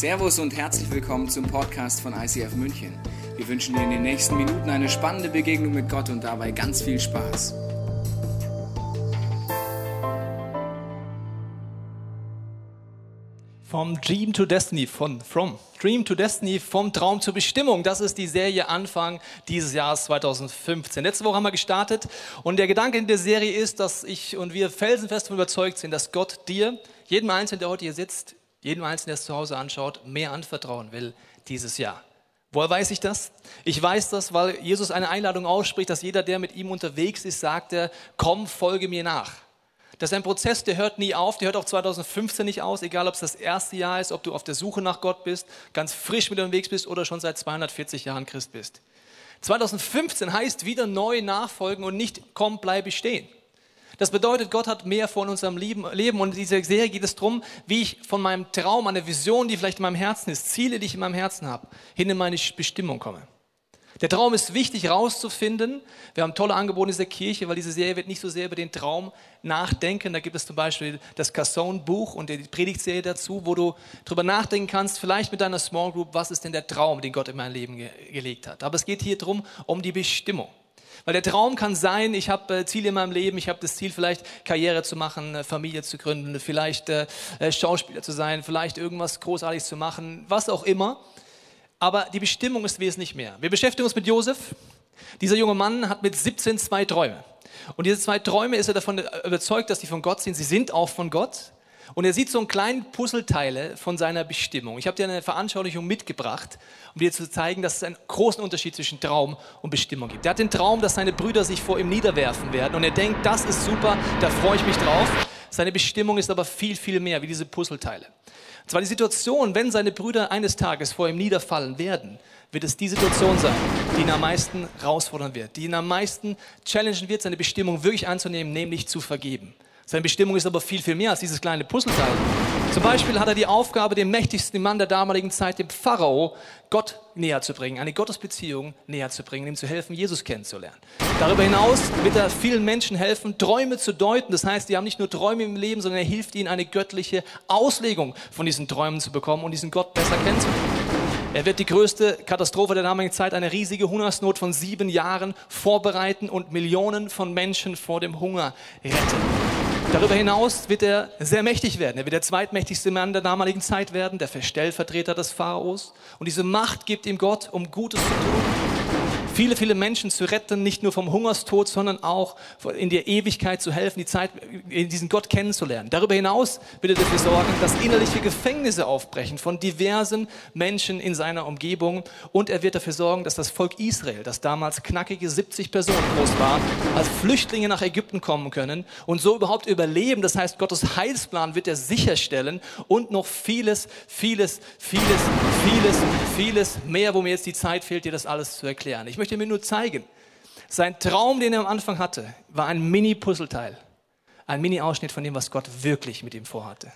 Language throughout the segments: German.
Servus und herzlich willkommen zum Podcast von ICF München. Wir wünschen dir in den nächsten Minuten eine spannende Begegnung mit Gott und dabei ganz viel Spaß. Vom Dream to Destiny, von From Dream to Destiny, vom Traum zur Bestimmung. Das ist die Serie Anfang dieses Jahres 2015. Letzte Woche haben wir gestartet und der Gedanke in der Serie ist, dass ich und wir felsenfest davon überzeugt sind, dass Gott dir, jedem Einzelnen, der heute hier sitzt, jedem Einzelnen, der es zu Hause anschaut, mehr anvertrauen will dieses Jahr. Woher weiß ich das? Ich weiß das, weil Jesus eine Einladung ausspricht, dass jeder, der mit ihm unterwegs ist, sagt er, komm, folge mir nach. Das ist ein Prozess, der hört nie auf, der hört auch 2015 nicht aus, egal ob es das erste Jahr ist, ob du auf der Suche nach Gott bist, ganz frisch mit unterwegs bist oder schon seit 240 Jahren Christ bist. 2015 heißt wieder neu nachfolgen und nicht komm, bleibe stehen. Das bedeutet, Gott hat mehr von unserem Leben und in dieser Serie geht es darum, wie ich von meinem Traum, einer Vision, die vielleicht in meinem Herzen ist, Ziele, die ich in meinem Herzen habe, hin in meine Bestimmung komme. Der Traum ist wichtig herauszufinden. Wir haben tolle Angebote in dieser Kirche, weil diese Serie wird nicht so sehr über den Traum nachdenken. Da gibt es zum Beispiel das Casson-Buch und die Predigtserie dazu, wo du darüber nachdenken kannst, vielleicht mit deiner Small Group, was ist denn der Traum, den Gott in mein Leben ge gelegt hat. Aber es geht hier darum, um die Bestimmung. Weil der Traum kann sein, ich habe äh, Ziele in meinem Leben, ich habe das Ziel, vielleicht Karriere zu machen, äh, Familie zu gründen, vielleicht äh, Schauspieler zu sein, vielleicht irgendwas Großartiges zu machen, was auch immer. Aber die Bestimmung ist wesentlich mehr. Wir beschäftigen uns mit Josef. Dieser junge Mann hat mit 17 zwei Träume. Und diese zwei Träume ist er davon überzeugt, dass die von Gott sind. Sie sind auch von Gott. Und er sieht so einen kleinen Puzzleteile von seiner Bestimmung. Ich habe dir eine Veranschaulichung mitgebracht, um dir zu zeigen, dass es einen großen Unterschied zwischen Traum und Bestimmung gibt. Er hat den Traum, dass seine Brüder sich vor ihm niederwerfen werden. Und er denkt, das ist super, da freue ich mich drauf. Seine Bestimmung ist aber viel, viel mehr wie diese Puzzleteile. Und zwar die Situation, wenn seine Brüder eines Tages vor ihm niederfallen werden, wird es die Situation sein, die ihn am meisten herausfordern wird, die ihn am meisten challengen wird, seine Bestimmung wirklich anzunehmen, nämlich zu vergeben. Seine Bestimmung ist aber viel, viel mehr als dieses kleine Puzzleteil. Zum Beispiel hat er die Aufgabe, dem mächtigsten Mann der damaligen Zeit, dem Pharao, Gott näher zu bringen, eine Gottesbeziehung näher zu bringen, ihm zu helfen, Jesus kennenzulernen. Darüber hinaus wird er vielen Menschen helfen, Träume zu deuten. Das heißt, die haben nicht nur Träume im Leben, sondern er hilft ihnen, eine göttliche Auslegung von diesen Träumen zu bekommen und diesen Gott besser kennenzulernen. Er wird die größte Katastrophe der damaligen Zeit, eine riesige Hungersnot von sieben Jahren vorbereiten und Millionen von Menschen vor dem Hunger retten. Darüber hinaus wird er sehr mächtig werden. Er wird der zweitmächtigste Mann der damaligen Zeit werden, der Stellvertreter des Pharaos. Und diese Macht gibt ihm Gott, um Gutes zu tun viele, viele Menschen zu retten, nicht nur vom Hungerstod, sondern auch in der Ewigkeit zu helfen, die Zeit, diesen Gott kennenzulernen. Darüber hinaus wird er dafür sorgen, dass innerliche Gefängnisse aufbrechen von diversen Menschen in seiner Umgebung. Und er wird dafür sorgen, dass das Volk Israel, das damals knackige 70 Personen groß war, als Flüchtlinge nach Ägypten kommen können und so überhaupt überleben. Das heißt, Gottes Heilsplan wird er sicherstellen und noch vieles, vieles, vieles, vieles, vieles mehr, wo mir jetzt die Zeit fehlt, dir das alles zu erklären. Ich möchte möchte mir nur zeigen, sein Traum, den er am Anfang hatte, war ein Mini-Puzzleteil. Ein Mini-Ausschnitt von dem, was Gott wirklich mit ihm vorhatte.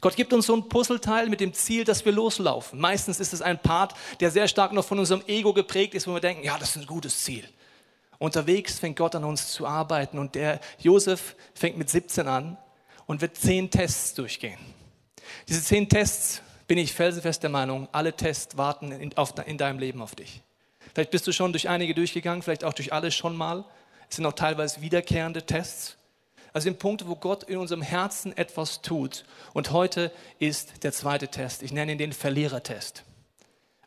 Gott gibt uns so ein Puzzleteil mit dem Ziel, dass wir loslaufen. Meistens ist es ein Part, der sehr stark noch von unserem Ego geprägt ist, wo wir denken, ja, das ist ein gutes Ziel. Unterwegs fängt Gott an uns zu arbeiten und der Josef fängt mit 17 an und wird zehn Tests durchgehen. Diese zehn Tests, bin ich felsenfest der Meinung, alle Tests warten in, auf, in deinem Leben auf dich. Vielleicht bist du schon durch einige durchgegangen, vielleicht auch durch alle schon mal. Es sind auch teilweise wiederkehrende Tests. Also sind Punkte, wo Gott in unserem Herzen etwas tut. Und heute ist der zweite Test. Ich nenne ihn den Verlierertest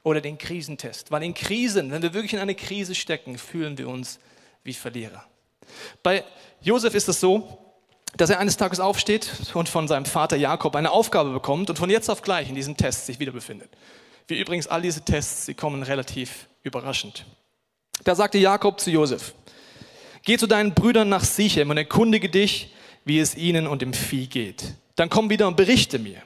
oder den Krisentest. Weil in Krisen, wenn wir wirklich in eine Krise stecken, fühlen wir uns wie Verlierer. Bei Josef ist es so, dass er eines Tages aufsteht und von seinem Vater Jakob eine Aufgabe bekommt und von jetzt auf gleich in diesem Test sich wieder befindet. Wie übrigens all diese Tests, sie kommen relativ überraschend. Da sagte Jakob zu Josef, geh zu deinen Brüdern nach Sichem und erkundige dich, wie es ihnen und dem Vieh geht. Dann komm wieder und berichte mir.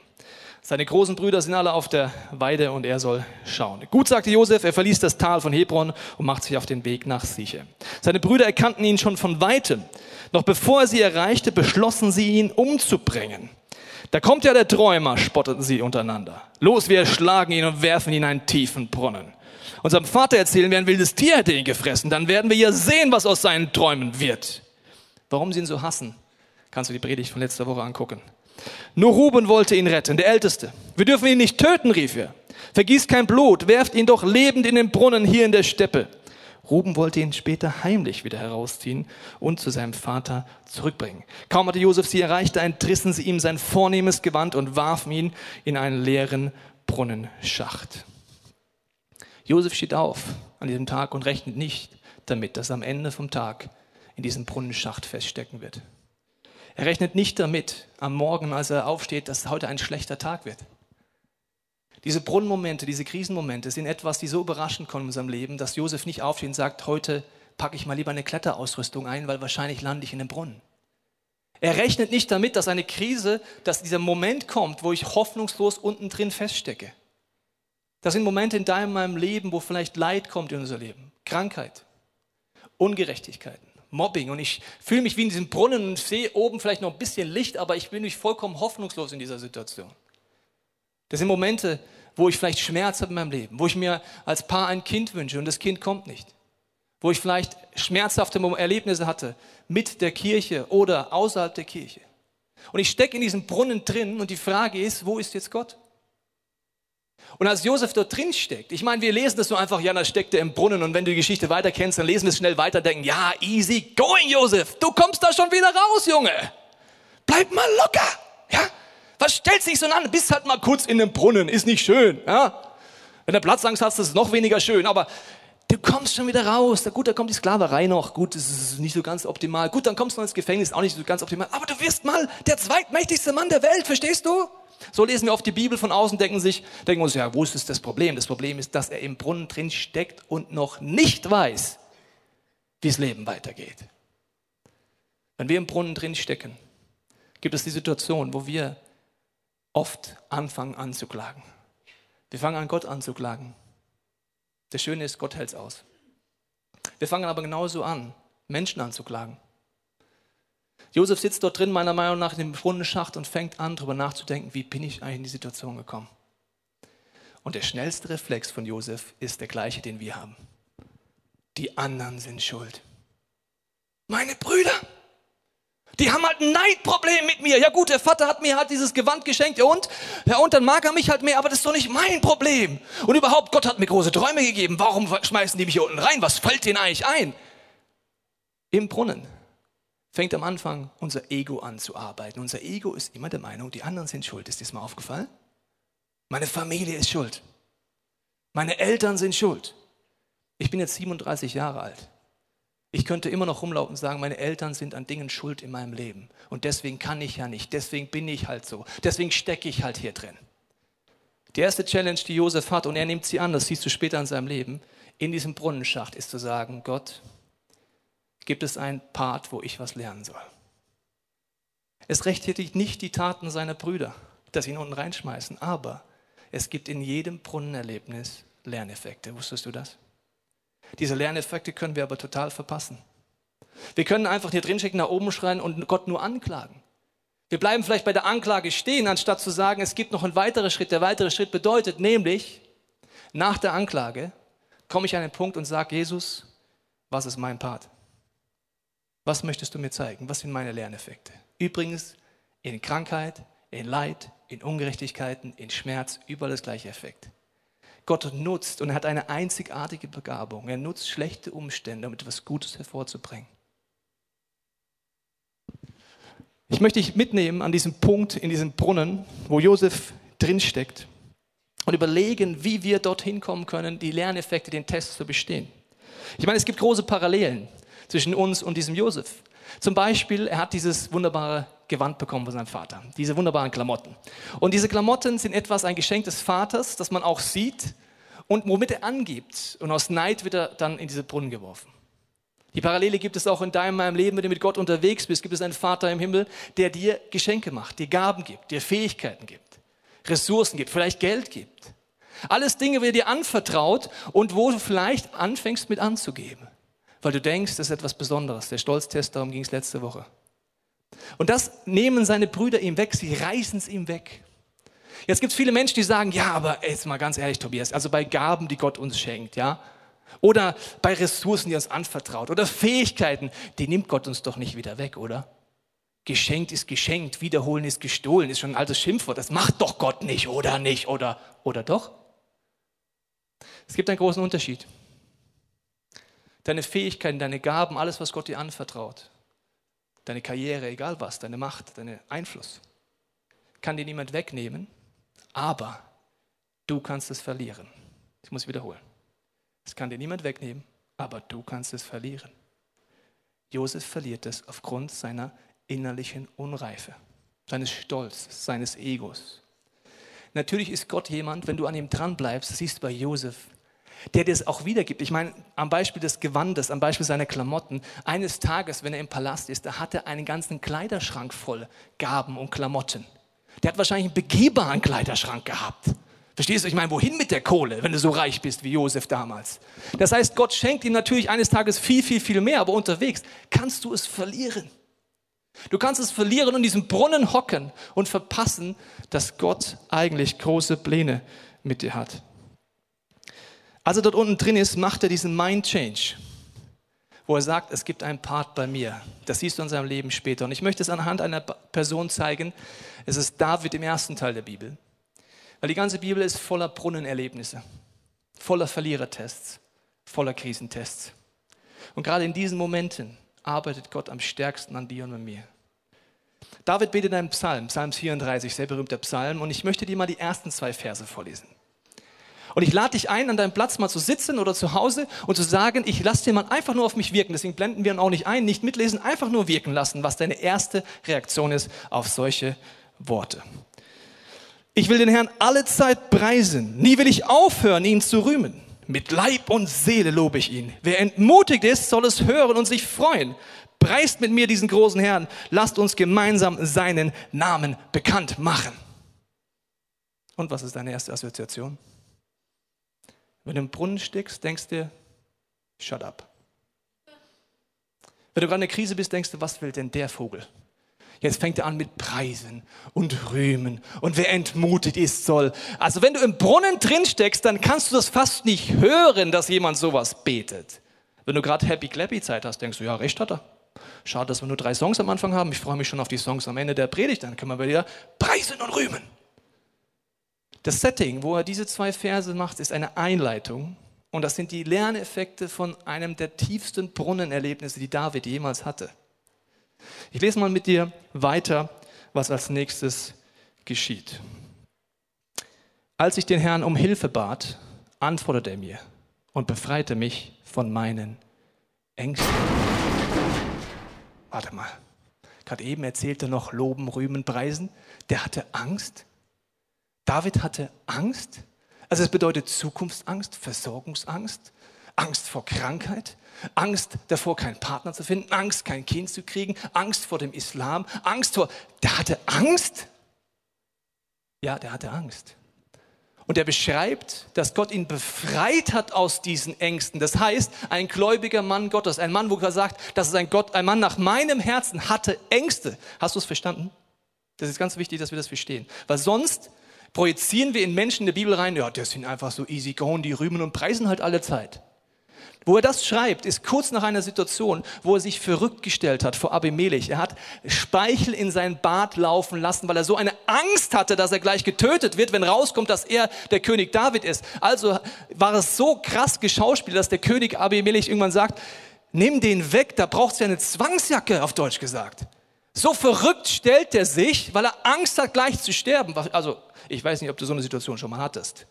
Seine großen Brüder sind alle auf der Weide und er soll schauen. Gut, sagte Josef, er verließ das Tal von Hebron und macht sich auf den Weg nach Sichem. Seine Brüder erkannten ihn schon von weitem. Noch bevor er sie erreichte, beschlossen sie ihn umzubringen. Da kommt ja der Träumer, spotteten sie untereinander. Los, wir schlagen ihn und werfen ihn in einen tiefen Brunnen unserem Vater erzählen, wer ein wildes Tier hätte ihn gefressen, dann werden wir ja sehen, was aus seinen Träumen wird. Warum sie ihn so hassen, kannst du die Predigt von letzter Woche angucken. Nur Ruben wollte ihn retten, der Älteste. Wir dürfen ihn nicht töten, rief er. Vergießt kein Blut, werft ihn doch lebend in den Brunnen hier in der Steppe. Ruben wollte ihn später heimlich wieder herausziehen und zu seinem Vater zurückbringen. Kaum hatte Josef sie erreicht, da entrissen sie ihm sein vornehmes Gewand und warfen ihn in einen leeren Brunnenschacht. Josef steht auf an diesem Tag und rechnet nicht damit, dass er am Ende vom Tag in diesem Brunnenschacht feststecken wird. Er rechnet nicht damit, am Morgen, als er aufsteht, dass heute ein schlechter Tag wird. Diese Brunnenmomente, diese Krisenmomente sind etwas, die so überraschend kommen in unserem Leben, dass Josef nicht aufsteht und sagt, heute packe ich mal lieber eine Kletterausrüstung ein, weil wahrscheinlich lande ich in einem Brunnen. Er rechnet nicht damit, dass eine Krise, dass dieser Moment kommt, wo ich hoffnungslos unten drin feststecke. Das sind Momente in deinem meinem Leben, wo vielleicht Leid kommt in unser Leben, Krankheit, Ungerechtigkeiten, Mobbing und ich fühle mich wie in diesem Brunnen und sehe oben vielleicht noch ein bisschen Licht, aber ich bin nicht vollkommen hoffnungslos in dieser Situation. Das sind Momente, wo ich vielleicht Schmerz habe in meinem Leben, wo ich mir als Paar ein Kind wünsche und das Kind kommt nicht. Wo ich vielleicht schmerzhafte Erlebnisse hatte mit der Kirche oder außerhalb der Kirche. Und ich stecke in diesem Brunnen drin und die Frage ist, wo ist jetzt Gott? Und als Josef dort drin steckt, ich meine, wir lesen das so einfach, ja, da steckt er im Brunnen und wenn du die Geschichte weiter kennst, dann lesen wir es schnell weiter, denken, ja, easy going, Josef, du kommst da schon wieder raus, Junge. Bleib mal locker, ja. Was stellt sich so an? Bist halt mal kurz in dem Brunnen, ist nicht schön. Ja? Wenn du Platzangst hast, ist es noch weniger schön, aber du kommst schon wieder raus. Gut, da kommt die Sklaverei noch. Gut, das ist nicht so ganz optimal. Gut, dann kommst du noch ins Gefängnis, auch nicht so ganz optimal. Aber du wirst mal der zweitmächtigste Mann der Welt, verstehst du? So lesen wir oft die Bibel von außen, denken sich, denken uns, ja, wo ist das Problem? Das Problem ist, dass er im Brunnen drin steckt und noch nicht weiß, wie das Leben weitergeht. Wenn wir im Brunnen drin stecken, gibt es die Situation, wo wir oft anfangen anzuklagen. Wir fangen an, Gott anzuklagen. Das Schöne ist, Gott hält es aus. Wir fangen aber genauso an, Menschen anzuklagen. Josef sitzt dort drin, meiner Meinung nach, in dem Brunnenschacht und fängt an, darüber nachzudenken, wie bin ich eigentlich in die Situation gekommen. Und der schnellste Reflex von Josef ist der gleiche, den wir haben. Die anderen sind schuld. Meine Brüder, die haben halt ein Neidproblem mit mir. Ja gut, der Vater hat mir halt dieses Gewand geschenkt. Ja und? Ja und dann mag er mich halt mehr, aber das ist doch nicht mein Problem. Und überhaupt, Gott hat mir große Träume gegeben. Warum schmeißen die mich hier unten rein? Was fällt denen eigentlich ein? Im Brunnen fängt am Anfang unser Ego an zu arbeiten. Unser Ego ist immer der Meinung, die anderen sind schuld. Ist dir das mal aufgefallen? Meine Familie ist schuld. Meine Eltern sind schuld. Ich bin jetzt 37 Jahre alt. Ich könnte immer noch rumlaufen und sagen, meine Eltern sind an Dingen schuld in meinem Leben. Und deswegen kann ich ja nicht. Deswegen bin ich halt so. Deswegen stecke ich halt hier drin. Die erste Challenge, die Josef hat, und er nimmt sie an, das siehst du später in seinem Leben, in diesem Brunnenschacht ist zu sagen, Gott, gibt es einen Part, wo ich was lernen soll. Es rechtfertigt nicht die Taten seiner Brüder, dass sie ihn unten reinschmeißen, aber es gibt in jedem Brunnenerlebnis Lerneffekte. Wusstest du das? Diese Lerneffekte können wir aber total verpassen. Wir können einfach hier drin nach oben schreien und Gott nur anklagen. Wir bleiben vielleicht bei der Anklage stehen, anstatt zu sagen, es gibt noch einen weiteren Schritt. Der weitere Schritt bedeutet nämlich, nach der Anklage komme ich an den Punkt und sage, Jesus, was ist mein Part? Was möchtest du mir zeigen? Was sind meine Lerneffekte? Übrigens, in Krankheit, in Leid, in Ungerechtigkeiten, in Schmerz, überall das gleiche Effekt. Gott nutzt und er hat eine einzigartige Begabung. Er nutzt schlechte Umstände, um etwas Gutes hervorzubringen. Ich möchte dich mitnehmen an diesem Punkt in diesem Brunnen, wo Josef drinsteckt und überlegen, wie wir dorthin kommen können, die Lerneffekte, den Test zu bestehen. Ich meine, es gibt große Parallelen zwischen uns und diesem Josef. Zum Beispiel, er hat dieses wunderbare Gewand bekommen von seinem Vater, diese wunderbaren Klamotten. Und diese Klamotten sind etwas, ein Geschenk des Vaters, das man auch sieht und womit er angibt. Und aus Neid wird er dann in diese Brunnen geworfen. Die Parallele gibt es auch in deinem, meinem Leben, wenn du mit Gott unterwegs bist, gibt es einen Vater im Himmel, der dir Geschenke macht, dir Gaben gibt, dir Fähigkeiten gibt, Ressourcen gibt, vielleicht Geld gibt. Alles Dinge, die er dir anvertraut und wo du vielleicht anfängst mit anzugeben weil du denkst, das ist etwas Besonderes. Der Stolztest, darum ging es letzte Woche. Und das nehmen seine Brüder ihm weg, sie reißen es ihm weg. Jetzt gibt es viele Menschen, die sagen, ja, aber jetzt mal ganz ehrlich, Tobias, also bei Gaben, die Gott uns schenkt, ja, oder bei Ressourcen, die uns anvertraut, oder Fähigkeiten, die nimmt Gott uns doch nicht wieder weg, oder? Geschenkt ist geschenkt, wiederholen ist gestohlen, ist schon ein altes Schimpfwort. Das macht doch Gott nicht, oder nicht, oder, oder doch? Es gibt einen großen Unterschied. Deine Fähigkeiten, deine Gaben, alles, was Gott dir anvertraut, deine Karriere, egal was, deine Macht, dein Einfluss, kann dir niemand wegnehmen, aber du kannst es verlieren. Ich muss wiederholen. Es kann dir niemand wegnehmen, aber du kannst es verlieren. Josef verliert es aufgrund seiner innerlichen Unreife, seines Stolzes, seines Egos. Natürlich ist Gott jemand, wenn du an ihm dranbleibst, siehst du bei Josef, der dir es auch wiedergibt. Ich meine, am Beispiel des Gewandes, am Beispiel seiner Klamotten. Eines Tages, wenn er im Palast ist, da hat er einen ganzen Kleiderschrank voll Gaben und Klamotten. Der hat wahrscheinlich einen begehbaren Kleiderschrank gehabt. Verstehst du? Ich meine, wohin mit der Kohle, wenn du so reich bist wie Josef damals? Das heißt, Gott schenkt ihm natürlich eines Tages viel, viel, viel mehr, aber unterwegs kannst du es verlieren. Du kannst es verlieren und in diesem Brunnen hocken und verpassen, dass Gott eigentlich große Pläne mit dir hat. Als er dort unten drin ist, macht er diesen Mind Change, wo er sagt, es gibt einen Part bei mir. Das siehst du in seinem Leben später. Und ich möchte es anhand einer Person zeigen. Es ist David im ersten Teil der Bibel. Weil die ganze Bibel ist voller Brunnenerlebnisse, voller Verlierertests, voller Krisentests. Und gerade in diesen Momenten arbeitet Gott am stärksten an dir und an mir. David betet einen Psalm, Psalm 34, sehr berühmter Psalm, und ich möchte dir mal die ersten zwei Verse vorlesen. Und ich lade dich ein, an deinem Platz mal zu sitzen oder zu Hause und zu sagen, ich lasse dir mal einfach nur auf mich wirken. Deswegen blenden wir ihn auch nicht ein, nicht mitlesen, einfach nur wirken lassen, was deine erste Reaktion ist auf solche Worte. Ich will den Herrn alle Zeit preisen. Nie will ich aufhören, ihn zu rühmen. Mit Leib und Seele lobe ich ihn. Wer entmutigt ist, soll es hören und sich freuen. Preist mit mir diesen großen Herrn. Lasst uns gemeinsam seinen Namen bekannt machen. Und was ist deine erste Assoziation? Wenn du im Brunnen steckst, denkst du, shut up. Wenn du gerade in der Krise bist, denkst du, was will denn der Vogel? Jetzt fängt er an mit Preisen und Rühmen und wer entmutigt ist soll. Also wenn du im Brunnen drin steckst, dann kannst du das fast nicht hören, dass jemand sowas betet. Wenn du gerade Happy Clappy Zeit hast, denkst du, ja, recht hat er. Schade, dass wir nur drei Songs am Anfang haben. Ich freue mich schon auf die Songs am Ende der Predigt. Dann können wir wieder preisen und rühmen. Das Setting, wo er diese zwei Verse macht, ist eine Einleitung. Und das sind die Lerneffekte von einem der tiefsten Brunnenerlebnisse, die David jemals hatte. Ich lese mal mit dir weiter, was als nächstes geschieht. Als ich den Herrn um Hilfe bat, antwortete er mir und befreite mich von meinen Ängsten. Warte mal, gerade eben erzählte noch Loben, Rühmen, Preisen. Der hatte Angst. David hatte Angst. Also es bedeutet Zukunftsangst, Versorgungsangst, Angst vor Krankheit, Angst davor, keinen Partner zu finden, Angst, kein Kind zu kriegen, Angst vor dem Islam, Angst vor. Der hatte Angst. Ja, der hatte Angst. Und er beschreibt, dass Gott ihn befreit hat aus diesen Ängsten. Das heißt, ein gläubiger Mann Gottes, ein Mann, wo er sagt, das ist ein Gott, ein Mann nach meinem Herzen, hatte Ängste. Hast du es verstanden? Das ist ganz wichtig, dass wir das verstehen. Weil sonst projizieren wir in Menschen in der Bibel rein, ja, die sind einfach so easy going, die rühmen und preisen halt alle Zeit. Wo er das schreibt, ist kurz nach einer Situation, wo er sich verrückt gestellt hat vor Abimelech. Er hat Speichel in sein Bad laufen lassen, weil er so eine Angst hatte, dass er gleich getötet wird, wenn rauskommt, dass er der König David ist. Also war es so krass geschauspielt, dass der König Abimelech irgendwann sagt, nimm den weg, da braucht es ja eine Zwangsjacke, auf Deutsch gesagt. So verrückt stellt er sich, weil er Angst hat, gleich zu sterben. Also, ich weiß nicht, ob du so eine Situation schon mal hattest.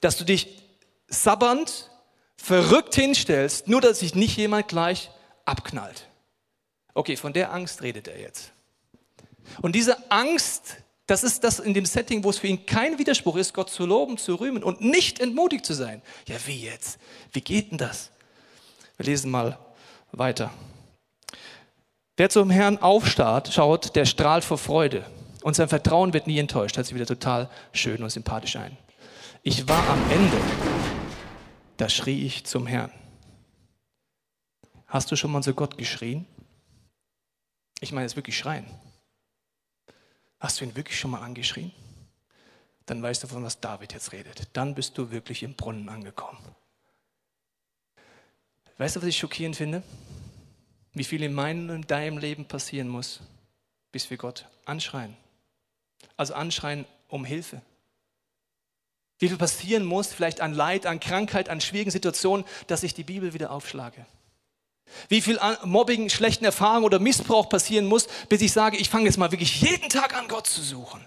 Dass du dich sabbernd verrückt hinstellst, nur dass sich nicht jemand gleich abknallt. Okay, von der Angst redet er jetzt. Und diese Angst, das ist das in dem Setting, wo es für ihn kein Widerspruch ist, Gott zu loben, zu rühmen und nicht entmutigt zu sein. Ja, wie jetzt? Wie geht denn das? Wir lesen mal weiter. Wer zum Herrn aufstarrt, schaut, der strahlt vor Freude. Und sein Vertrauen wird nie enttäuscht. Hört sich wieder total schön und sympathisch ein. Ich war am Ende da schrie ich zum Herrn. Hast du schon mal zu Gott geschrien? Ich meine jetzt wirklich schreien. Hast du ihn wirklich schon mal angeschrien? Dann weißt du, von was David jetzt redet. Dann bist du wirklich im Brunnen angekommen. Weißt du, was ich schockierend finde? Wie viel in meinem und deinem Leben passieren muss, bis wir Gott anschreien. Also anschreien um Hilfe. Wie viel passieren muss, vielleicht an Leid, an Krankheit, an schwierigen Situationen, dass ich die Bibel wieder aufschlage. Wie viel Mobbing, schlechten Erfahrungen oder Missbrauch passieren muss, bis ich sage, ich fange jetzt mal wirklich jeden Tag an, Gott zu suchen.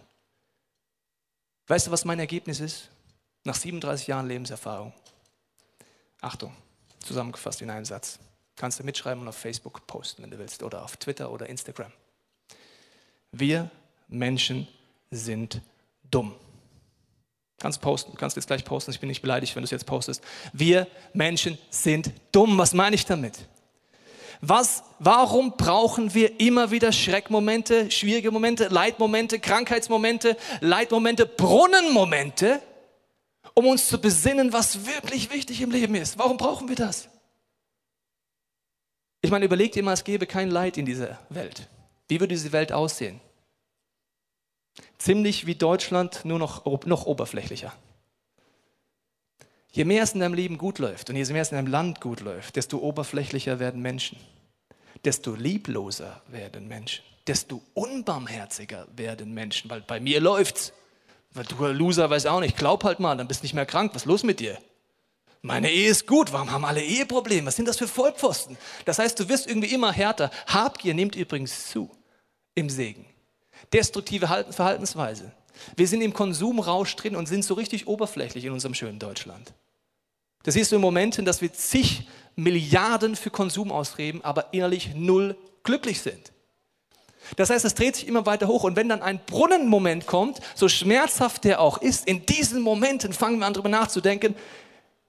Weißt du, was mein Ergebnis ist? Nach 37 Jahren Lebenserfahrung. Achtung, zusammengefasst in einem Satz. Kannst du mitschreiben und auf Facebook posten, wenn du willst, oder auf Twitter oder Instagram. Wir Menschen sind dumm. Kannst posten, kannst jetzt gleich posten, ich bin nicht beleidigt, wenn du es jetzt postest. Wir Menschen sind dumm. Was meine ich damit? Was, warum brauchen wir immer wieder Schreckmomente, schwierige Momente, Leidmomente, Krankheitsmomente, Leidmomente, Brunnenmomente, um uns zu besinnen, was wirklich wichtig im Leben ist? Warum brauchen wir das? Ich meine, überleg dir mal, es gäbe kein Leid in dieser Welt. Wie würde diese Welt aussehen? Ziemlich wie Deutschland, nur noch, noch oberflächlicher. Je mehr es in deinem Leben gut läuft und je mehr es in deinem Land gut läuft, desto oberflächlicher werden Menschen, desto liebloser werden Menschen, desto unbarmherziger werden Menschen, weil bei mir läuft's. Weil du Loser weißt auch nicht, glaub halt mal, dann bist du nicht mehr krank, was ist los mit dir? Meine Ehe ist gut, warum haben alle Eheprobleme? Was sind das für Vollpfosten? Das heißt, du wirst irgendwie immer härter. Habgier nimmt übrigens zu im Segen. Destruktive Verhaltensweise. Wir sind im Konsumrausch drin und sind so richtig oberflächlich in unserem schönen Deutschland. Das siehst du in Momenten, dass wir zig Milliarden für Konsum ausgeben, aber innerlich null glücklich sind. Das heißt, es dreht sich immer weiter hoch. Und wenn dann ein Brunnenmoment kommt, so schmerzhaft der auch ist, in diesen Momenten fangen wir an, darüber nachzudenken,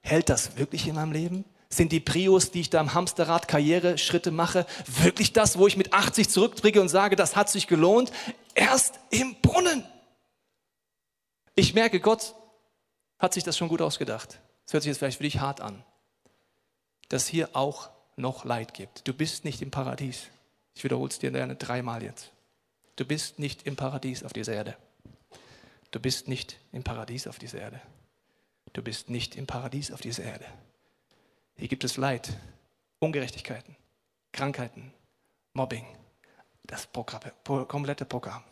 hält das wirklich in meinem Leben? Sind die Prios, die ich da am Hamsterrad Karriereschritte mache, wirklich das, wo ich mit 80 zurückbringe und sage, das hat sich gelohnt? Erst im Brunnen. Ich merke, Gott hat sich das schon gut ausgedacht. Das hört sich jetzt vielleicht für dich hart an. Dass hier auch noch Leid gibt. Du bist nicht im Paradies. Ich wiederhole es dir gerne dreimal jetzt. Du bist nicht im Paradies auf dieser Erde. Du bist nicht im Paradies auf dieser Erde. Du bist nicht im Paradies auf dieser Erde. Hier gibt es Leid, Ungerechtigkeiten, Krankheiten, Mobbing. Das Programm, komplette Programm.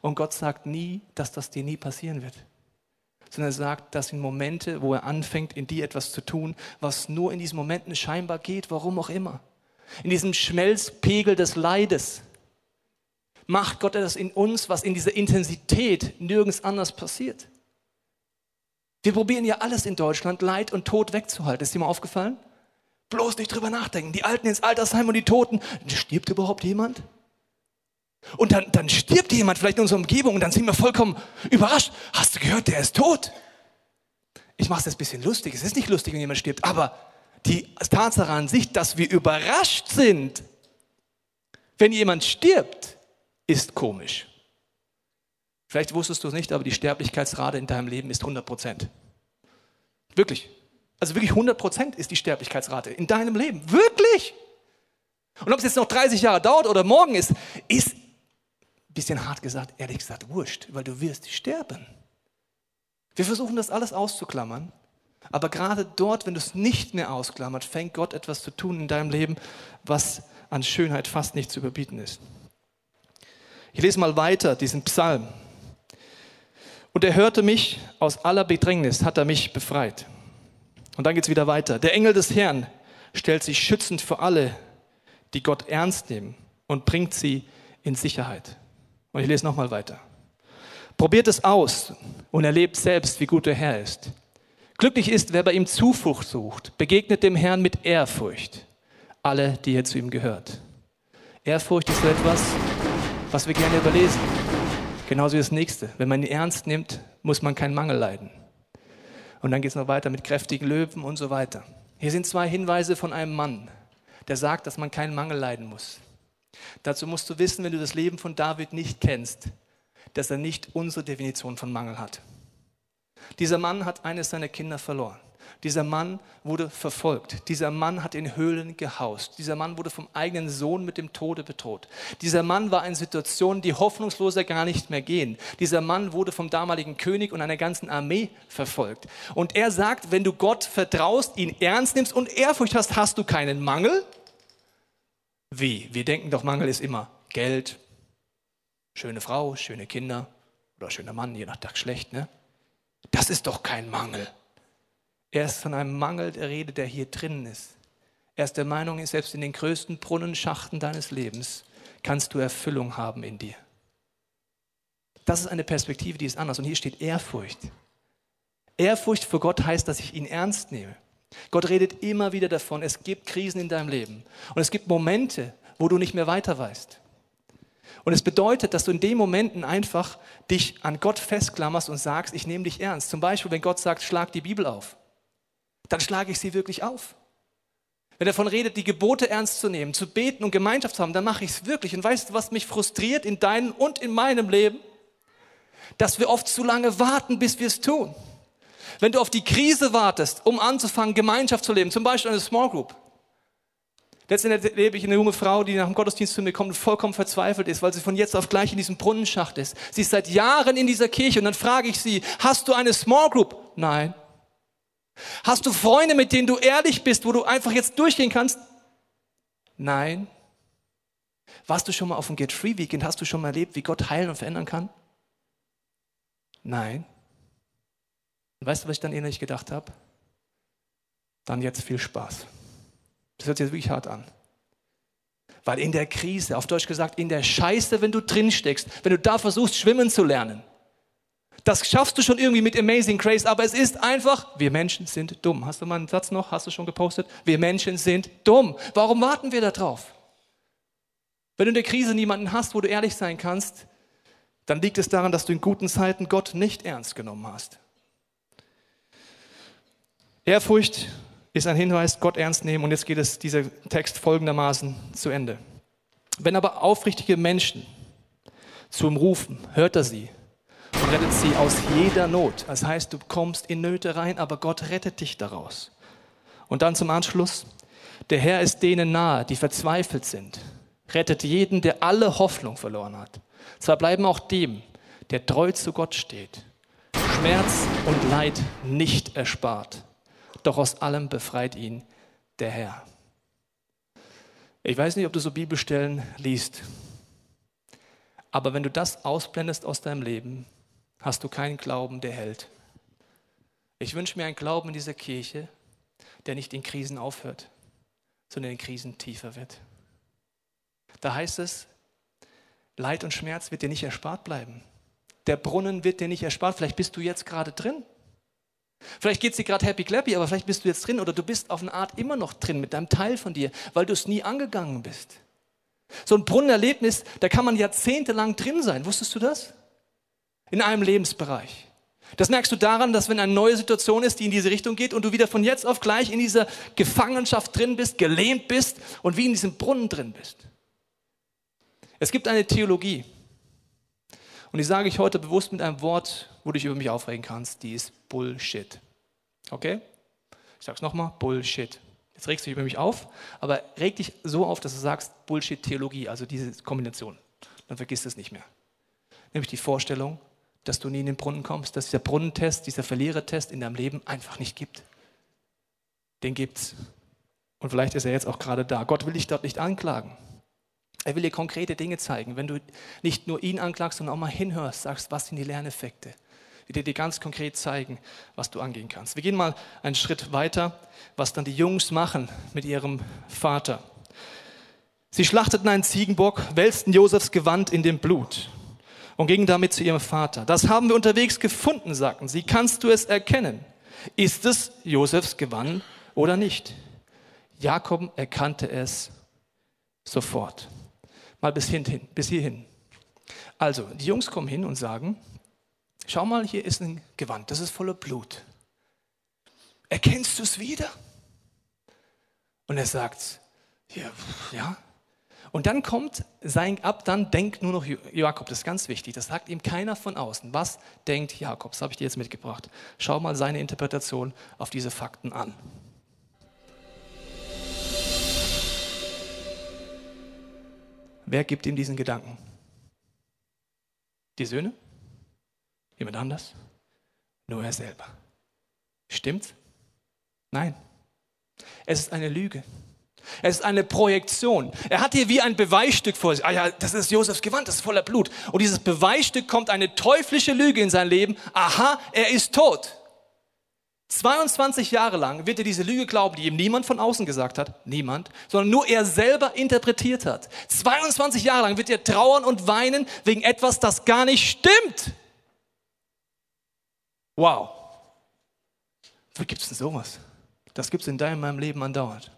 Und Gott sagt nie, dass das dir nie passieren wird. Sondern er sagt, dass in Momente, wo er anfängt, in dir etwas zu tun, was nur in diesen Momenten scheinbar geht, warum auch immer, in diesem Schmelzpegel des Leides, macht Gott etwas in uns, was in dieser Intensität nirgends anders passiert. Wir probieren ja alles in Deutschland, Leid und Tod wegzuhalten. Ist dir mal aufgefallen? Bloß nicht drüber nachdenken. Die Alten ins Altersheim und die Toten. Stirbt überhaupt jemand? Und dann, dann stirbt jemand vielleicht in unserer Umgebung und dann sind wir vollkommen überrascht. Hast du gehört, der ist tot? Ich mache es jetzt ein bisschen lustig. Es ist nicht lustig, wenn jemand stirbt, aber die Tatsache an sich, dass wir überrascht sind, wenn jemand stirbt, ist komisch. Vielleicht wusstest du es nicht, aber die Sterblichkeitsrate in deinem Leben ist 100 Prozent. Wirklich. Also wirklich 100 Prozent ist die Sterblichkeitsrate in deinem Leben. Wirklich. Und ob es jetzt noch 30 Jahre dauert oder morgen ist, ist, ein bisschen hart gesagt, ehrlich gesagt, wurscht, weil du wirst sterben. Wir versuchen das alles auszuklammern, aber gerade dort, wenn du es nicht mehr ausklammert, fängt Gott etwas zu tun in deinem Leben, was an Schönheit fast nicht zu überbieten ist. Ich lese mal weiter diesen Psalm. Und er hörte mich, aus aller Bedrängnis hat er mich befreit. Und dann geht es wieder weiter. Der Engel des Herrn stellt sich schützend für alle, die Gott ernst nehmen und bringt sie in Sicherheit. Und ich lese nochmal weiter. Probiert es aus und erlebt selbst, wie gut der Herr ist. Glücklich ist, wer bei ihm Zuflucht sucht, begegnet dem Herrn mit Ehrfurcht. Alle, die hier zu ihm gehört. Ehrfurcht ist so etwas, was wir gerne überlesen. Genauso wie das nächste. Wenn man ihn ernst nimmt, muss man keinen Mangel leiden. Und dann geht es noch weiter mit kräftigen Löwen und so weiter. Hier sind zwei Hinweise von einem Mann, der sagt, dass man keinen Mangel leiden muss. Dazu musst du wissen, wenn du das Leben von David nicht kennst, dass er nicht unsere Definition von Mangel hat. Dieser Mann hat eines seiner Kinder verloren. Dieser Mann wurde verfolgt. Dieser Mann hat in Höhlen gehaust. Dieser Mann wurde vom eigenen Sohn mit dem Tode bedroht. Dieser Mann war in Situationen, die hoffnungsloser gar nicht mehr gehen. Dieser Mann wurde vom damaligen König und einer ganzen Armee verfolgt. Und er sagt, wenn du Gott vertraust, ihn ernst nimmst und Ehrfurcht hast, hast du keinen Mangel. Wie? Wir denken doch, Mangel ist immer Geld, Schöne Frau, schöne Kinder oder schöner Mann, je nach Tag schlecht, ne? Das ist doch kein Mangel. Er ist von einem Mangel der Rede, der hier drinnen ist. Er ist der Meinung, selbst in den größten Brunnenschachten deines Lebens kannst du Erfüllung haben in dir. Das ist eine Perspektive, die ist anders. Und hier steht Ehrfurcht. Ehrfurcht vor Gott heißt, dass ich ihn ernst nehme. Gott redet immer wieder davon, es gibt Krisen in deinem Leben. Und es gibt Momente, wo du nicht mehr weiter weißt. Und es bedeutet, dass du in den Momenten einfach dich an Gott festklammerst und sagst, ich nehme dich ernst. Zum Beispiel, wenn Gott sagt, schlag die Bibel auf, dann schlage ich sie wirklich auf. Wenn er davon redet, die Gebote ernst zu nehmen, zu beten und Gemeinschaft zu haben, dann mache ich es wirklich. Und weißt du, was mich frustriert in deinem und in meinem Leben? Dass wir oft zu lange warten, bis wir es tun. Wenn du auf die Krise wartest, um anzufangen, Gemeinschaft zu leben, zum Beispiel eine Small Group. Letztendlich erlebe ich eine junge Frau, die nach dem Gottesdienst zu mir kommt und vollkommen verzweifelt ist, weil sie von jetzt auf gleich in diesem Brunnenschacht ist. Sie ist seit Jahren in dieser Kirche und dann frage ich sie, hast du eine Small Group? Nein. Hast du Freunde, mit denen du ehrlich bist, wo du einfach jetzt durchgehen kannst? Nein. Warst du schon mal auf dem Get Free Weekend? Hast du schon mal erlebt, wie Gott heilen und verändern kann? Nein. Und weißt du, was ich dann innerlich gedacht habe? Dann jetzt viel Spaß. Das hört sich jetzt wirklich hart an. Weil in der Krise, auf Deutsch gesagt, in der Scheiße, wenn du drin steckst, wenn du da versuchst, schwimmen zu lernen, das schaffst du schon irgendwie mit Amazing Grace, aber es ist einfach, wir Menschen sind dumm. Hast du mal einen Satz noch? Hast du schon gepostet? Wir Menschen sind dumm. Warum warten wir da drauf? Wenn du in der Krise niemanden hast, wo du ehrlich sein kannst, dann liegt es daran, dass du in guten Zeiten Gott nicht ernst genommen hast. Ehrfurcht ist ein Hinweis, Gott ernst nehmen. Und jetzt geht es dieser Text folgendermaßen zu Ende. Wenn aber aufrichtige Menschen zu ihm rufen, hört er sie rettet sie aus jeder Not. Das heißt, du kommst in Nöte rein, aber Gott rettet dich daraus. Und dann zum Anschluss, der Herr ist denen nahe, die verzweifelt sind, rettet jeden, der alle Hoffnung verloren hat. Zwar bleiben auch dem, der treu zu Gott steht, Schmerz und Leid nicht erspart, doch aus allem befreit ihn der Herr. Ich weiß nicht, ob du so Bibelstellen liest, aber wenn du das ausblendest aus deinem Leben, hast du keinen Glauben, der hält. Ich wünsche mir einen Glauben in dieser Kirche, der nicht in Krisen aufhört, sondern in Krisen tiefer wird. Da heißt es, Leid und Schmerz wird dir nicht erspart bleiben. Der Brunnen wird dir nicht erspart. Vielleicht bist du jetzt gerade drin. Vielleicht geht es dir gerade happy clappy, aber vielleicht bist du jetzt drin oder du bist auf eine Art immer noch drin mit deinem Teil von dir, weil du es nie angegangen bist. So ein Brunnenerlebnis, da kann man jahrzehntelang drin sein. Wusstest du das? In einem Lebensbereich. Das merkst du daran, dass wenn eine neue Situation ist, die in diese Richtung geht und du wieder von jetzt auf gleich in dieser Gefangenschaft drin bist, gelähmt bist und wie in diesem Brunnen drin bist. Es gibt eine Theologie. Und die sage ich heute bewusst mit einem Wort, wo du dich über mich aufregen kannst, die ist Bullshit. Okay? Ich sage es nochmal, Bullshit. Jetzt regst du dich über mich auf, aber reg dich so auf, dass du sagst Bullshit-Theologie, also diese Kombination. Dann vergisst es nicht mehr. Nämlich die Vorstellung, dass du nie in den Brunnen kommst, dass dieser Brunnentest, dieser Verlierertest in deinem Leben einfach nicht gibt. Den gibt's. Und vielleicht ist er jetzt auch gerade da. Gott will dich dort nicht anklagen. Er will dir konkrete Dinge zeigen. Wenn du nicht nur ihn anklagst, sondern auch mal hinhörst, sagst, was sind die Lerneffekte? Will dir dir ganz konkret zeigen, was du angehen kannst. Wir gehen mal einen Schritt weiter, was dann die Jungs machen mit ihrem Vater. Sie schlachteten einen Ziegenbock, wälzten Josefs Gewand in dem Blut und gingen damit zu ihrem Vater. Das haben wir unterwegs gefunden, sagten sie. Kannst du es erkennen? Ist es Josefs Gewand oder nicht? Jakob erkannte es sofort. Mal bis, hin, bis hierhin. Also, die Jungs kommen hin und sagen, schau mal, hier ist ein Gewand, das ist voller Blut. Erkennst du es wieder? Und er sagt, ja, ja, und dann kommt sein ab, dann denkt nur noch Jakob, das ist ganz wichtig, das sagt ihm keiner von außen. Was denkt Jakob? Das habe ich dir jetzt mitgebracht. Schau mal seine Interpretation auf diese Fakten an. Wer gibt ihm diesen Gedanken? Die Söhne? Jemand anders? Nur er selber. Stimmt's? Nein. Es ist eine Lüge. Es ist eine Projektion. Er hat hier wie ein Beweisstück vor sich. Ah ja, das ist Josefs Gewand, das ist voller Blut. Und dieses Beweisstück kommt eine teuflische Lüge in sein Leben. Aha, er ist tot. 22 Jahre lang wird er diese Lüge glauben, die ihm niemand von außen gesagt hat, niemand, sondern nur er selber interpretiert hat. 22 Jahre lang wird er trauern und weinen wegen etwas, das gar nicht stimmt. Wow. Wie gibt es denn sowas? Das gibt es in deinem meinem Leben andauernd.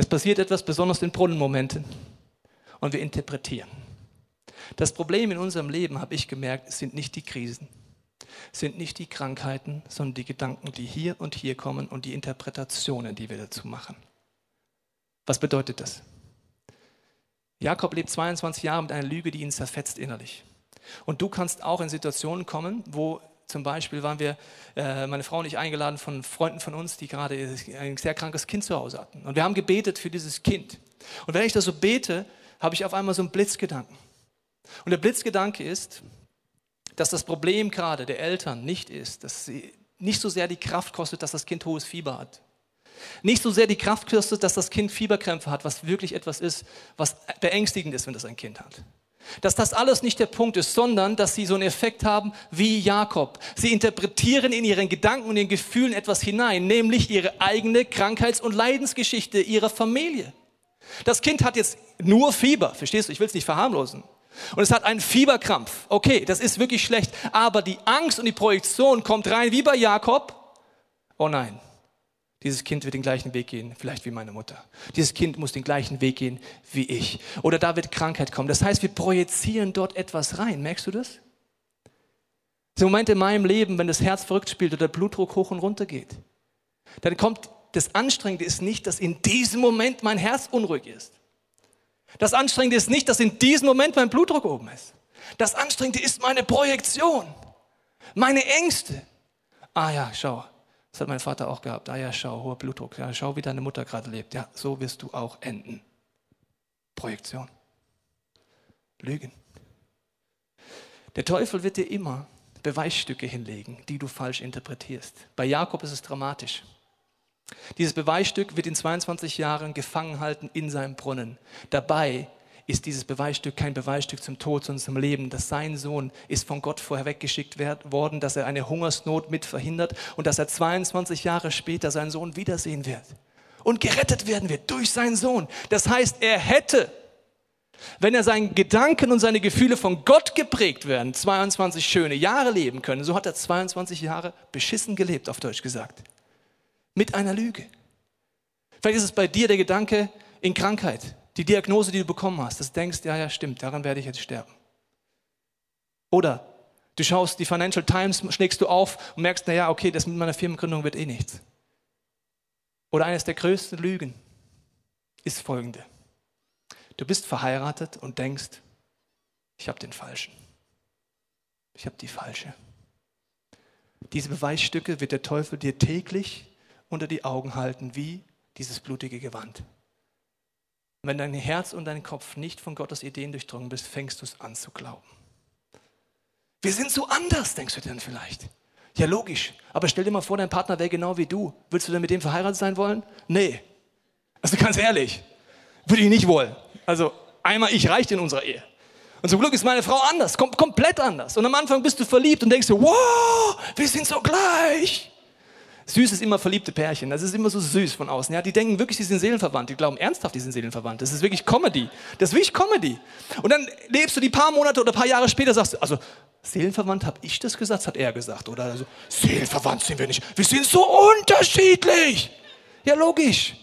Es passiert etwas besonders in Brunnenmomenten und wir interpretieren. Das Problem in unserem Leben, habe ich gemerkt, sind nicht die Krisen, sind nicht die Krankheiten, sondern die Gedanken, die hier und hier kommen und die Interpretationen, die wir dazu machen. Was bedeutet das? Jakob lebt 22 Jahre mit einer Lüge, die ihn zerfetzt innerlich. Und du kannst auch in Situationen kommen, wo zum Beispiel waren wir, äh, meine Frau und ich, eingeladen von Freunden von uns, die gerade ein sehr krankes Kind zu Hause hatten. Und wir haben gebetet für dieses Kind. Und wenn ich das so bete, habe ich auf einmal so einen Blitzgedanken. Und der Blitzgedanke ist, dass das Problem gerade der Eltern nicht ist, dass sie nicht so sehr die Kraft kostet, dass das Kind hohes Fieber hat. Nicht so sehr die Kraft kostet, dass das Kind Fieberkrämpfe hat, was wirklich etwas ist, was beängstigend ist, wenn das ein Kind hat. Dass das alles nicht der Punkt ist, sondern dass sie so einen Effekt haben wie Jakob. Sie interpretieren in ihren Gedanken und ihren Gefühlen etwas hinein, nämlich ihre eigene Krankheits- und Leidensgeschichte ihrer Familie. Das Kind hat jetzt nur Fieber, verstehst du? Ich will es nicht verharmlosen. Und es hat einen Fieberkrampf. Okay, das ist wirklich schlecht. Aber die Angst und die Projektion kommt rein wie bei Jakob. Oh nein, dieses Kind wird den gleichen Weg gehen, vielleicht wie meine Mutter. Dieses Kind muss den gleichen Weg gehen wie ich. Oder da wird Krankheit kommen. Das heißt, wir projizieren dort etwas rein. Merkst du das? Das Moment in meinem Leben, wenn das Herz verrückt spielt oder der Blutdruck hoch und runter geht. Dann kommt das Anstrengende ist nicht, dass in diesem Moment mein Herz unruhig ist. Das Anstrengende ist nicht, dass in diesem Moment mein Blutdruck oben ist. Das Anstrengende ist meine Projektion, meine Ängste. Ah ja, schau, das hat mein Vater auch gehabt. Ah ja, schau, hoher Blutdruck. Ja, schau, wie deine Mutter gerade lebt. Ja, so wirst du auch enden. Projektion. Lügen. Der Teufel wird dir immer Beweisstücke hinlegen, die du falsch interpretierst. Bei Jakob ist es dramatisch. Dieses Beweisstück wird ihn 22 Jahren gefangen halten in seinem Brunnen. Dabei ist dieses Beweisstück kein Beweisstück zum Tod, sondern zum Leben, dass sein Sohn ist von Gott vorher weggeschickt worden, dass er eine Hungersnot mit verhindert und dass er 22 Jahre später seinen Sohn wiedersehen wird und gerettet werden wird durch seinen Sohn. Das heißt, er hätte, wenn er seinen Gedanken und seine Gefühle von Gott geprägt werden, 22 schöne Jahre leben können. So hat er 22 Jahre beschissen gelebt, auf Deutsch gesagt. Mit einer Lüge. Vielleicht ist es bei dir der Gedanke in Krankheit die Diagnose, die du bekommen hast, dass du denkst, ja, ja, stimmt, daran werde ich jetzt sterben. Oder du schaust die Financial Times, schlägst du auf und merkst, naja, okay, das mit meiner Firmengründung wird eh nichts. Oder eines der größten Lügen ist folgende. Du bist verheiratet und denkst, ich habe den Falschen. Ich habe die Falsche. Diese Beweisstücke wird der Teufel dir täglich unter die Augen halten, wie dieses blutige Gewand. Wenn dein Herz und dein Kopf nicht von Gottes Ideen durchdrungen bist, fängst du es an zu glauben. Wir sind so anders, denkst du dann vielleicht. Ja, logisch. Aber stell dir mal vor, dein Partner wäre genau wie du. Willst du denn mit dem verheiratet sein wollen? Nee. Also ganz ehrlich, würde ich nicht wollen. Also einmal ich reicht in unserer Ehe. Und zum Glück ist meine Frau anders, kom komplett anders. Und am Anfang bist du verliebt und denkst du, wow, wir sind so gleich. Süß ist immer verliebte Pärchen. Das ist immer so süß von außen. Ja, die denken wirklich, sie sind seelenverwandt. Die glauben ernsthaft, die sind seelenverwandt. Das ist wirklich Comedy. Das ist wirklich Comedy. Und dann lebst du die paar Monate oder paar Jahre später, sagst du, also seelenverwandt habe ich das gesagt, hat er gesagt. Oder also, seelenverwandt sind wir nicht. Wir sind so unterschiedlich. Ja, logisch.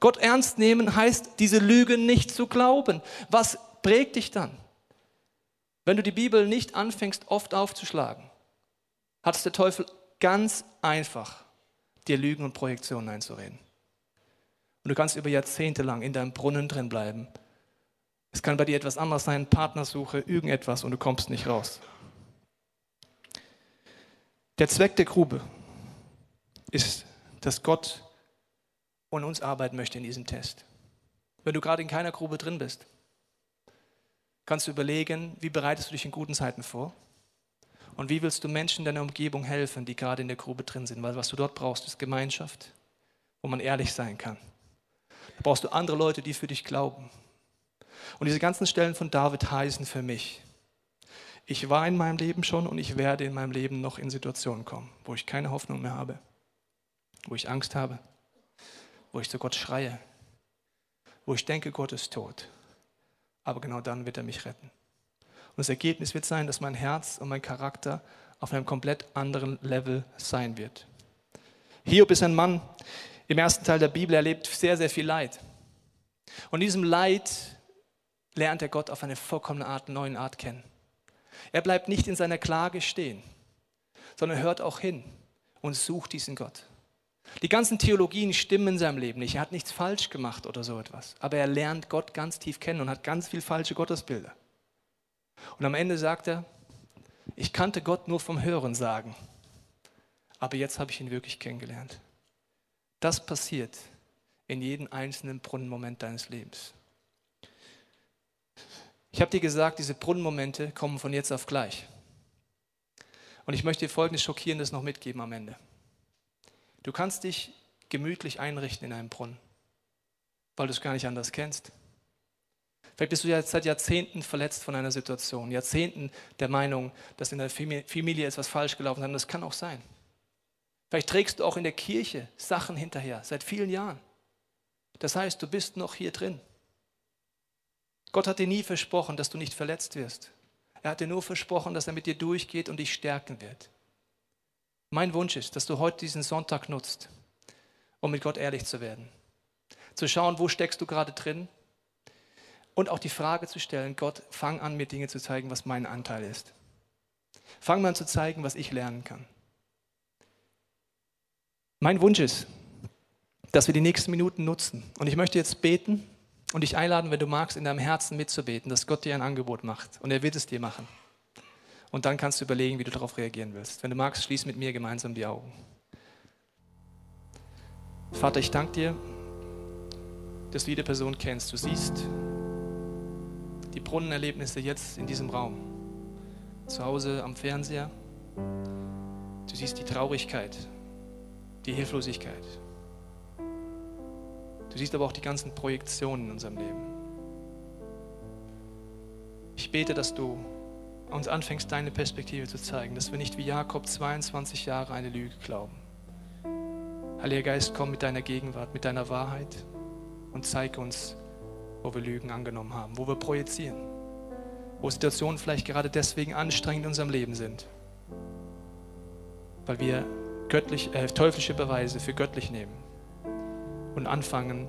Gott ernst nehmen heißt, diese Lüge nicht zu glauben. Was prägt dich dann? Wenn du die Bibel nicht anfängst, oft aufzuschlagen, hat es der Teufel ganz einfach, dir Lügen und Projektionen einzureden. Und du kannst über Jahrzehnte lang in deinem Brunnen drin bleiben. Es kann bei dir etwas anderes sein, Partnersuche, irgendetwas und du kommst nicht raus. Der Zweck der Grube ist, dass Gott und uns arbeiten möchte in diesem Test. Wenn du gerade in keiner Grube drin bist, kannst du überlegen, wie bereitest du dich in guten Zeiten vor? Und wie willst du Menschen in deiner Umgebung helfen, die gerade in der Grube drin sind? Weil was du dort brauchst, ist Gemeinschaft, wo man ehrlich sein kann. Da brauchst du andere Leute, die für dich glauben. Und diese ganzen Stellen von David heißen für mich, ich war in meinem Leben schon und ich werde in meinem Leben noch in Situationen kommen, wo ich keine Hoffnung mehr habe, wo ich Angst habe, wo ich zu Gott schreie, wo ich denke, Gott ist tot. Aber genau dann wird er mich retten. Und das Ergebnis wird sein, dass mein Herz und mein Charakter auf einem komplett anderen Level sein wird. Hiob ist ein Mann, im ersten Teil der Bibel erlebt sehr, sehr viel Leid. Und in diesem Leid lernt er Gott auf eine vollkommene Art, neuen Art kennen. Er bleibt nicht in seiner Klage stehen, sondern hört auch hin und sucht diesen Gott. Die ganzen Theologien stimmen in seinem Leben nicht. Er hat nichts falsch gemacht oder so etwas. Aber er lernt Gott ganz tief kennen und hat ganz viel falsche Gottesbilder. Und am Ende sagt er, ich kannte Gott nur vom Hören sagen, aber jetzt habe ich ihn wirklich kennengelernt. Das passiert in jedem einzelnen Brunnenmoment deines Lebens. Ich habe dir gesagt, diese Brunnenmomente kommen von jetzt auf gleich. Und ich möchte dir folgendes Schockierendes noch mitgeben am Ende. Du kannst dich gemütlich einrichten in einem Brunnen, weil du es gar nicht anders kennst. Vielleicht bist du ja seit Jahrzehnten verletzt von einer Situation, Jahrzehnten der Meinung, dass in der Familie etwas falsch gelaufen ist. Das kann auch sein. Vielleicht trägst du auch in der Kirche Sachen hinterher, seit vielen Jahren. Das heißt, du bist noch hier drin. Gott hat dir nie versprochen, dass du nicht verletzt wirst. Er hat dir nur versprochen, dass er mit dir durchgeht und dich stärken wird. Mein Wunsch ist, dass du heute diesen Sonntag nutzt, um mit Gott ehrlich zu werden. Zu schauen, wo steckst du gerade drin und auch die Frage zu stellen, Gott, fang an, mir Dinge zu zeigen, was mein Anteil ist. Fang an zu zeigen, was ich lernen kann. Mein Wunsch ist, dass wir die nächsten Minuten nutzen. Und ich möchte jetzt beten und dich einladen, wenn du magst, in deinem Herzen mitzubeten, dass Gott dir ein Angebot macht. Und er wird es dir machen. Und dann kannst du überlegen, wie du darauf reagieren willst. Wenn du magst, schließ mit mir gemeinsam die Augen. Vater, ich danke dir, dass du jede Person kennst. Du siehst die Brunnenerlebnisse jetzt in diesem Raum. Zu Hause am Fernseher. Du siehst die Traurigkeit, die Hilflosigkeit. Du siehst aber auch die ganzen Projektionen in unserem Leben. Ich bete, dass du uns anfängst, deine Perspektive zu zeigen, dass wir nicht wie Jakob 22 Jahre eine Lüge glauben. Heiliger Geist, komm mit deiner Gegenwart, mit deiner Wahrheit und zeig uns, wo wir Lügen angenommen haben, wo wir projizieren, wo Situationen vielleicht gerade deswegen anstrengend in unserem Leben sind, weil wir göttlich, äh, teuflische Beweise für göttlich nehmen und anfangen,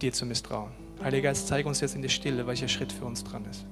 dir zu misstrauen. Heiliger Geist, zeige uns jetzt in der Stille, welcher Schritt für uns dran ist.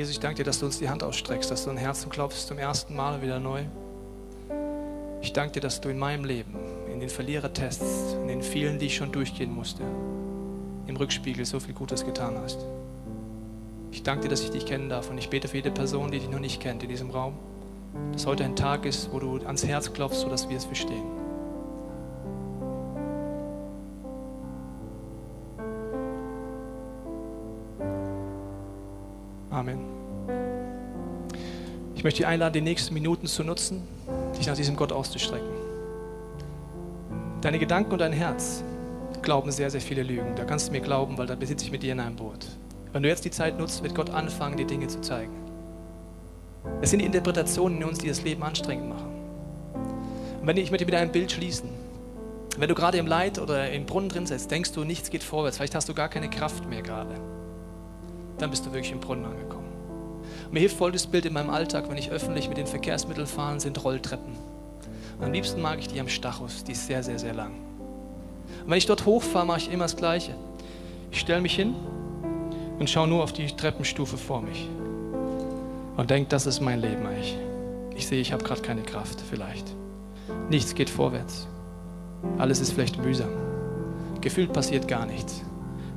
Jesus, ich danke dir, dass du uns die Hand ausstreckst, dass du ein Herzen klopfst zum ersten Mal wieder neu. Ich danke dir, dass du in meinem Leben, in den Verlierertests, in den vielen, die ich schon durchgehen musste, im Rückspiegel so viel Gutes getan hast. Ich danke dir, dass ich dich kennen darf und ich bete für jede Person, die dich noch nicht kennt in diesem Raum, dass heute ein Tag ist, wo du ans Herz klopfst, sodass wir es verstehen. Ich möchte dich einladen, die nächsten Minuten zu nutzen, dich nach diesem Gott auszustrecken. Deine Gedanken und dein Herz glauben sehr, sehr viele Lügen. Da kannst du mir glauben, weil da besitze ich mit dir in einem Boot. Wenn du jetzt die Zeit nutzt, wird Gott anfangen, dir Dinge zu zeigen. Es sind die Interpretationen in uns, die das Leben anstrengend machen. Und wenn ich, ich möchte mit einem Bild schließen. Wenn du gerade im Leid oder im Brunnen drin sitzt, denkst du, nichts geht vorwärts, vielleicht hast du gar keine Kraft mehr gerade dann bist du wirklich im Brunnen angekommen. Mir hilft folgendes Bild in meinem Alltag, wenn ich öffentlich mit den Verkehrsmitteln fahre, sind Rolltreppen. Am liebsten mag ich die am Stachus, die ist sehr, sehr, sehr lang. Und wenn ich dort hochfahre, mache ich immer das Gleiche. Ich stelle mich hin und schaue nur auf die Treppenstufe vor mich und denke, das ist mein Leben eigentlich. Ich sehe, ich habe gerade keine Kraft, vielleicht. Nichts geht vorwärts. Alles ist vielleicht mühsam. Gefühlt passiert gar nichts,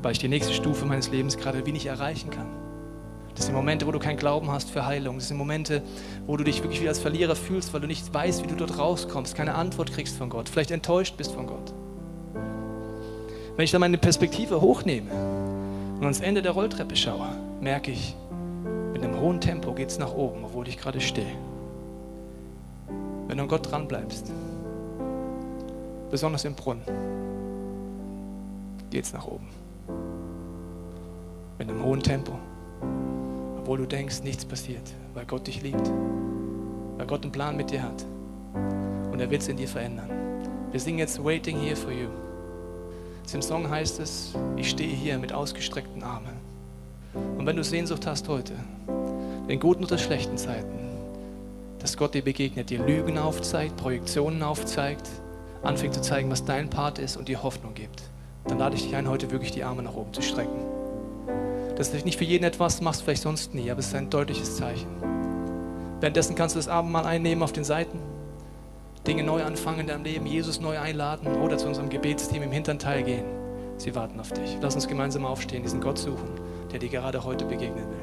weil ich die nächste Stufe meines Lebens gerade wie nicht erreichen kann. Das sind Momente, wo du keinen Glauben hast für Heilung. Das sind Momente, wo du dich wirklich wie als Verlierer fühlst, weil du nicht weißt, wie du dort rauskommst, keine Antwort kriegst von Gott, vielleicht enttäuscht bist von Gott. Wenn ich dann meine Perspektive hochnehme und ans Ende der Rolltreppe schaue, merke ich, mit einem hohen Tempo geht es nach oben, obwohl ich gerade stehe. Wenn du an Gott dran bleibst, besonders im Brunnen, geht es nach oben. Mit einem hohen Tempo obwohl du denkst, nichts passiert, weil Gott dich liebt, weil Gott einen Plan mit dir hat und er will es in dir verändern. Wir singen jetzt Waiting Here for You. Im Song heißt es, ich stehe hier mit ausgestreckten Armen. Und wenn du Sehnsucht hast heute, in guten oder schlechten Zeiten, dass Gott dir begegnet, dir Lügen aufzeigt, Projektionen aufzeigt, anfängt zu zeigen, was dein Part ist und dir Hoffnung gibt, dann lade ich dich ein, heute wirklich die Arme nach oben zu strecken. Das ist nicht für jeden etwas, machst du vielleicht sonst nie, aber es ist ein deutliches Zeichen. Währenddessen kannst du das Abendmahl einnehmen auf den Seiten, Dinge neu anfangen in deinem Leben, Jesus neu einladen oder zu unserem Gebetsteam im hinteren Teil gehen. Sie warten auf dich. Lass uns gemeinsam aufstehen, diesen Gott suchen, der dir gerade heute begegnen will.